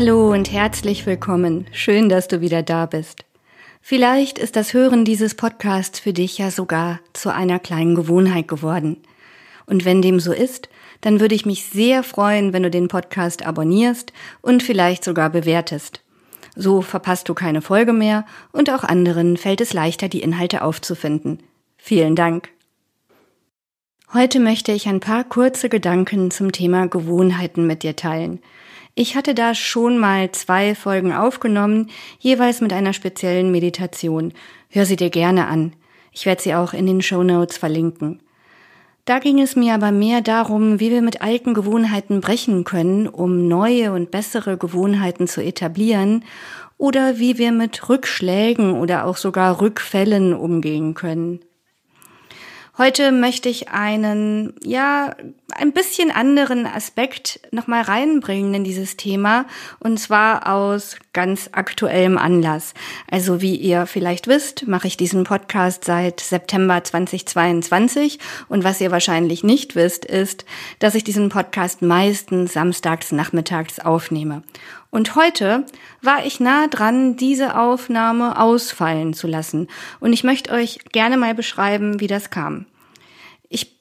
Hallo und herzlich willkommen. Schön, dass du wieder da bist. Vielleicht ist das Hören dieses Podcasts für dich ja sogar zu einer kleinen Gewohnheit geworden. Und wenn dem so ist, dann würde ich mich sehr freuen, wenn du den Podcast abonnierst und vielleicht sogar bewertest. So verpasst du keine Folge mehr und auch anderen fällt es leichter, die Inhalte aufzufinden. Vielen Dank. Heute möchte ich ein paar kurze Gedanken zum Thema Gewohnheiten mit dir teilen. Ich hatte da schon mal zwei Folgen aufgenommen, jeweils mit einer speziellen Meditation. Hör sie dir gerne an. Ich werde sie auch in den Show Notes verlinken. Da ging es mir aber mehr darum, wie wir mit alten Gewohnheiten brechen können, um neue und bessere Gewohnheiten zu etablieren oder wie wir mit Rückschlägen oder auch sogar Rückfällen umgehen können. Heute möchte ich einen, ja, ein bisschen anderen Aspekt nochmal reinbringen in dieses Thema und zwar aus ganz aktuellem Anlass. Also wie ihr vielleicht wisst, mache ich diesen Podcast seit September 2022 und was ihr wahrscheinlich nicht wisst, ist, dass ich diesen Podcast meistens samstags nachmittags aufnehme. Und heute war ich nah dran, diese Aufnahme ausfallen zu lassen. Und ich möchte euch gerne mal beschreiben, wie das kam.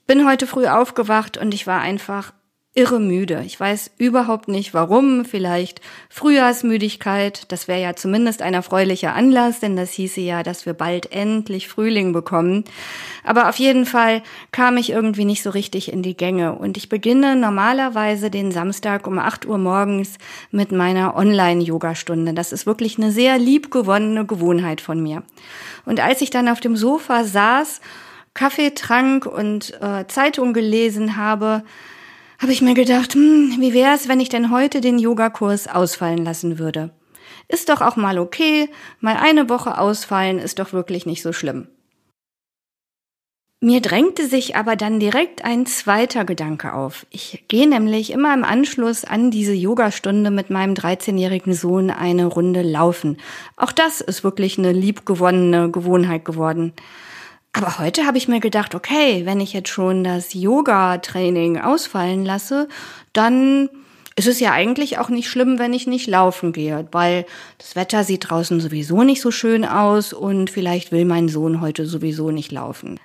Bin heute früh aufgewacht und ich war einfach irre müde. Ich weiß überhaupt nicht warum. Vielleicht Frühjahrsmüdigkeit. Das wäre ja zumindest ein erfreulicher Anlass, denn das hieße ja, dass wir bald endlich Frühling bekommen. Aber auf jeden Fall kam ich irgendwie nicht so richtig in die Gänge. Und ich beginne normalerweise den Samstag um 8 Uhr morgens mit meiner Online-Yoga-Stunde. Das ist wirklich eine sehr liebgewonnene Gewohnheit von mir. Und als ich dann auf dem Sofa saß, Kaffee trank und äh, Zeitung gelesen habe, habe ich mir gedacht, hm, wie wäre es, wenn ich denn heute den Yogakurs ausfallen lassen würde? Ist doch auch mal okay, mal eine Woche ausfallen ist doch wirklich nicht so schlimm. Mir drängte sich aber dann direkt ein zweiter Gedanke auf. Ich gehe nämlich immer im Anschluss an diese Yogastunde mit meinem 13-jährigen Sohn eine Runde laufen. Auch das ist wirklich eine liebgewonnene Gewohnheit geworden. Aber heute habe ich mir gedacht, okay, wenn ich jetzt schon das Yoga-Training ausfallen lasse, dann ist es ja eigentlich auch nicht schlimm, wenn ich nicht laufen gehe, weil das Wetter sieht draußen sowieso nicht so schön aus und vielleicht will mein Sohn heute sowieso nicht laufen.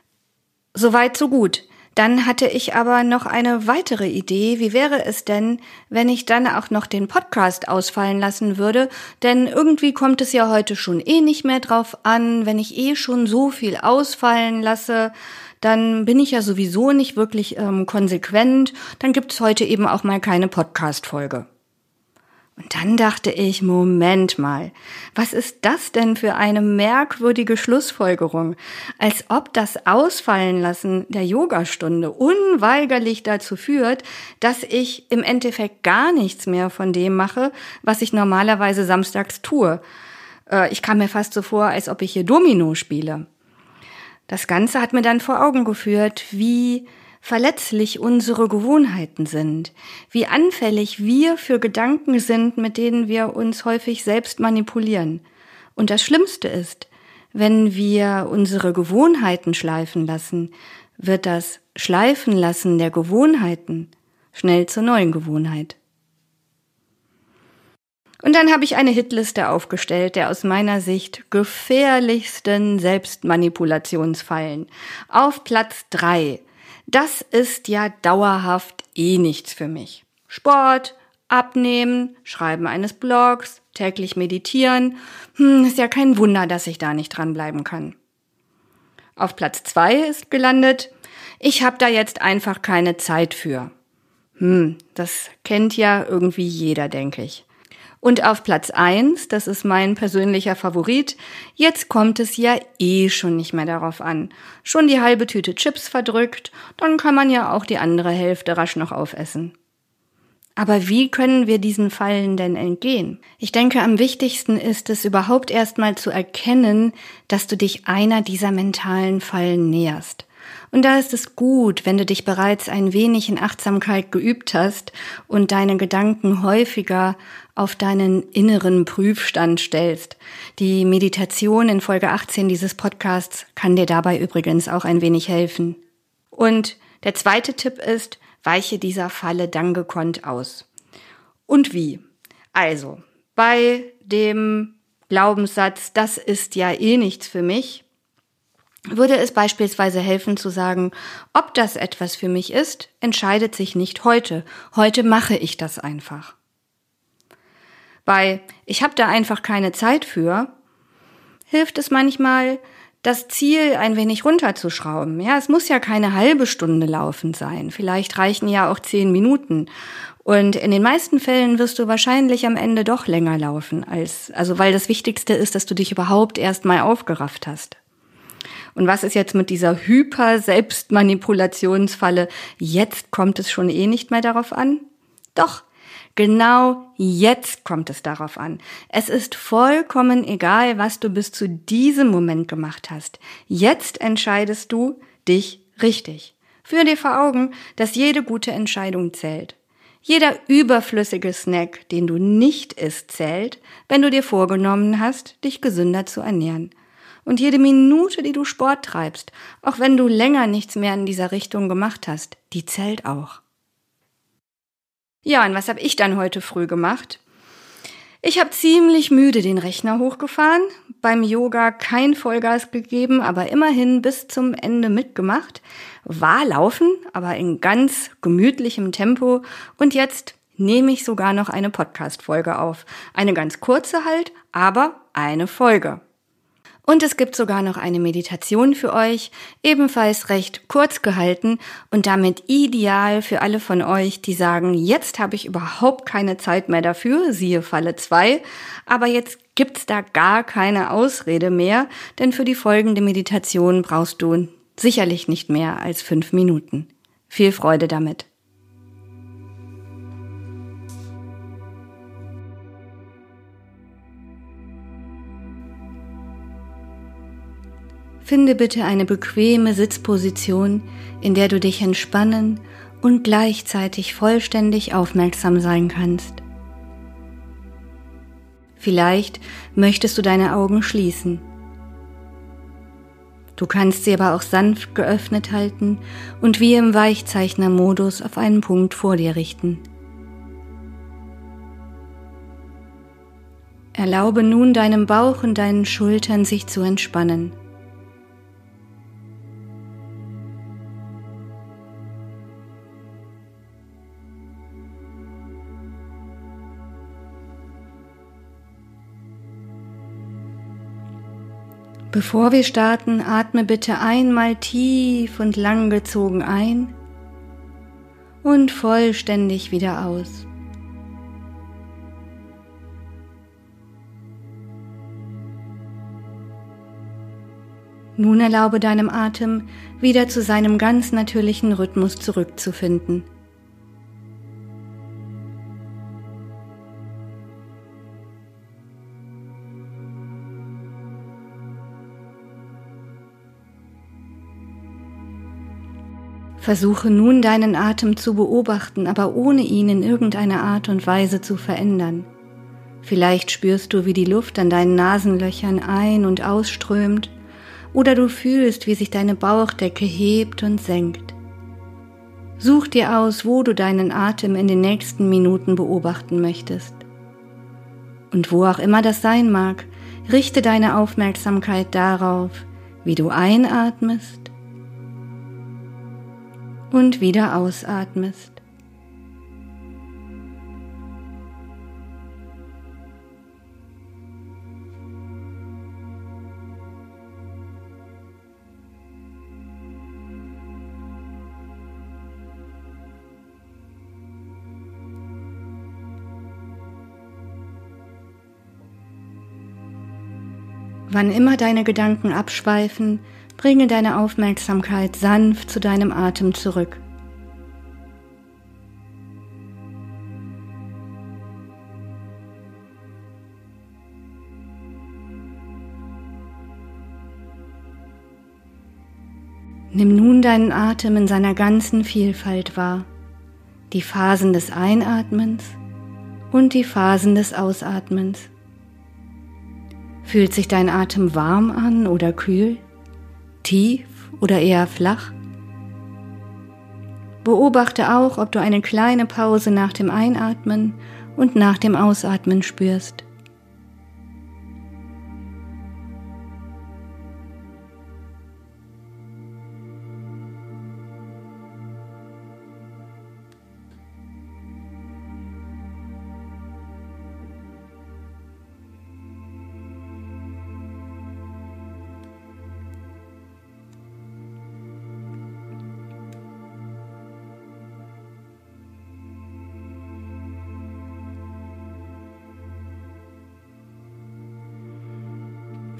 Soweit, so gut. Dann hatte ich aber noch eine weitere Idee. Wie wäre es denn, wenn ich dann auch noch den Podcast ausfallen lassen würde? Denn irgendwie kommt es ja heute schon eh nicht mehr drauf an. Wenn ich eh schon so viel ausfallen lasse, dann bin ich ja sowieso nicht wirklich ähm, konsequent. Dann gibt es heute eben auch mal keine Podcast-Folge. Und dann dachte ich, Moment mal, was ist das denn für eine merkwürdige Schlussfolgerung? Als ob das Ausfallen lassen der Yogastunde unweigerlich dazu führt, dass ich im Endeffekt gar nichts mehr von dem mache, was ich normalerweise samstags tue. Äh, ich kam mir fast so vor, als ob ich hier Domino spiele. Das Ganze hat mir dann vor Augen geführt, wie verletzlich unsere Gewohnheiten sind, wie anfällig wir für Gedanken sind, mit denen wir uns häufig selbst manipulieren. Und das Schlimmste ist, wenn wir unsere Gewohnheiten schleifen lassen, wird das Schleifen lassen der Gewohnheiten schnell zur neuen Gewohnheit. Und dann habe ich eine Hitliste aufgestellt der aus meiner Sicht gefährlichsten Selbstmanipulationsfallen. Auf Platz drei das ist ja dauerhaft eh nichts für mich. Sport, Abnehmen, Schreiben eines Blogs, täglich meditieren, hm, ist ja kein Wunder, dass ich da nicht dranbleiben kann. Auf Platz zwei ist gelandet, ich habe da jetzt einfach keine Zeit für. Hm, das kennt ja irgendwie jeder, denke ich. Und auf Platz eins, das ist mein persönlicher Favorit, jetzt kommt es ja eh schon nicht mehr darauf an. Schon die halbe Tüte Chips verdrückt, dann kann man ja auch die andere Hälfte rasch noch aufessen. Aber wie können wir diesen Fallen denn entgehen? Ich denke, am wichtigsten ist es überhaupt erstmal zu erkennen, dass du dich einer dieser mentalen Fallen näherst. Und da ist es gut, wenn du dich bereits ein wenig in Achtsamkeit geübt hast und deine Gedanken häufiger auf deinen inneren Prüfstand stellst. Die Meditation in Folge 18 dieses Podcasts kann dir dabei übrigens auch ein wenig helfen. Und der zweite Tipp ist, weiche dieser Falle dann gekonnt aus. Und wie? Also, bei dem Glaubenssatz, das ist ja eh nichts für mich, würde es beispielsweise helfen zu sagen, ob das etwas für mich ist, entscheidet sich nicht heute. Heute mache ich das einfach. Bei ich habe da einfach keine Zeit für, hilft es manchmal, das Ziel ein wenig runterzuschrauben. Ja, es muss ja keine halbe Stunde laufen sein. Vielleicht reichen ja auch zehn Minuten. Und in den meisten Fällen wirst du wahrscheinlich am Ende doch länger laufen als, also weil das Wichtigste ist, dass du dich überhaupt erst mal aufgerafft hast. Und was ist jetzt mit dieser Hyper-Selbstmanipulationsfalle? Jetzt kommt es schon eh nicht mehr darauf an? Doch, genau jetzt kommt es darauf an. Es ist vollkommen egal, was du bis zu diesem Moment gemacht hast. Jetzt entscheidest du dich richtig. Führ dir vor Augen, dass jede gute Entscheidung zählt. Jeder überflüssige Snack, den du nicht isst, zählt, wenn du dir vorgenommen hast, dich gesünder zu ernähren. Und jede Minute, die du Sport treibst, auch wenn du länger nichts mehr in dieser Richtung gemacht hast, die zählt auch. Ja, und was habe ich dann heute früh gemacht? Ich habe ziemlich müde den Rechner hochgefahren, beim Yoga kein Vollgas gegeben, aber immerhin bis zum Ende mitgemacht, war laufen, aber in ganz gemütlichem Tempo und jetzt nehme ich sogar noch eine Podcast-Folge auf. Eine ganz kurze halt, aber eine Folge. Und es gibt sogar noch eine Meditation für euch, ebenfalls recht kurz gehalten und damit ideal für alle von euch, die sagen, jetzt habe ich überhaupt keine Zeit mehr dafür, siehe Falle 2, aber jetzt gibt's da gar keine Ausrede mehr, denn für die folgende Meditation brauchst du sicherlich nicht mehr als fünf Minuten. Viel Freude damit. Finde bitte eine bequeme Sitzposition, in der du dich entspannen und gleichzeitig vollständig aufmerksam sein kannst. Vielleicht möchtest du deine Augen schließen. Du kannst sie aber auch sanft geöffnet halten und wie im Weichzeichner-Modus auf einen Punkt vor dir richten. Erlaube nun deinem Bauch und deinen Schultern sich zu entspannen. Bevor wir starten, atme bitte einmal tief und lang gezogen ein und vollständig wieder aus. Nun erlaube deinem Atem wieder zu seinem ganz natürlichen Rhythmus zurückzufinden. Versuche nun deinen Atem zu beobachten, aber ohne ihn in irgendeiner Art und Weise zu verändern. Vielleicht spürst du, wie die Luft an deinen Nasenlöchern ein- und ausströmt, oder du fühlst, wie sich deine Bauchdecke hebt und senkt. Such dir aus, wo du deinen Atem in den nächsten Minuten beobachten möchtest. Und wo auch immer das sein mag, richte deine Aufmerksamkeit darauf, wie du einatmest und wieder ausatmest. Wann immer deine Gedanken abschweifen, Bringe deine Aufmerksamkeit sanft zu deinem Atem zurück. Nimm nun deinen Atem in seiner ganzen Vielfalt wahr, die Phasen des Einatmens und die Phasen des Ausatmens. Fühlt sich dein Atem warm an oder kühl? Tief oder eher flach? Beobachte auch, ob du eine kleine Pause nach dem Einatmen und nach dem Ausatmen spürst.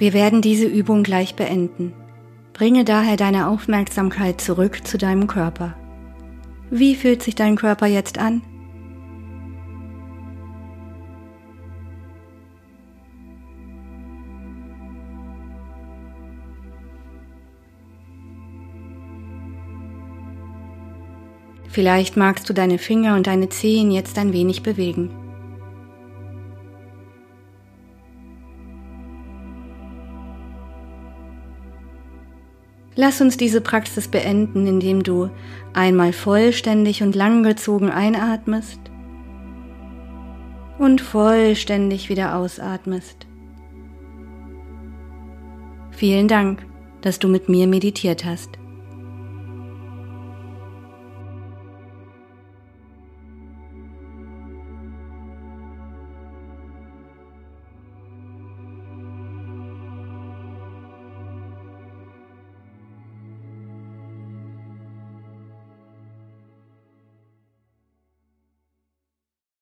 Wir werden diese Übung gleich beenden. Bringe daher deine Aufmerksamkeit zurück zu deinem Körper. Wie fühlt sich dein Körper jetzt an? Vielleicht magst du deine Finger und deine Zehen jetzt ein wenig bewegen. Lass uns diese Praxis beenden, indem du einmal vollständig und langgezogen einatmest und vollständig wieder ausatmest. Vielen Dank, dass du mit mir meditiert hast.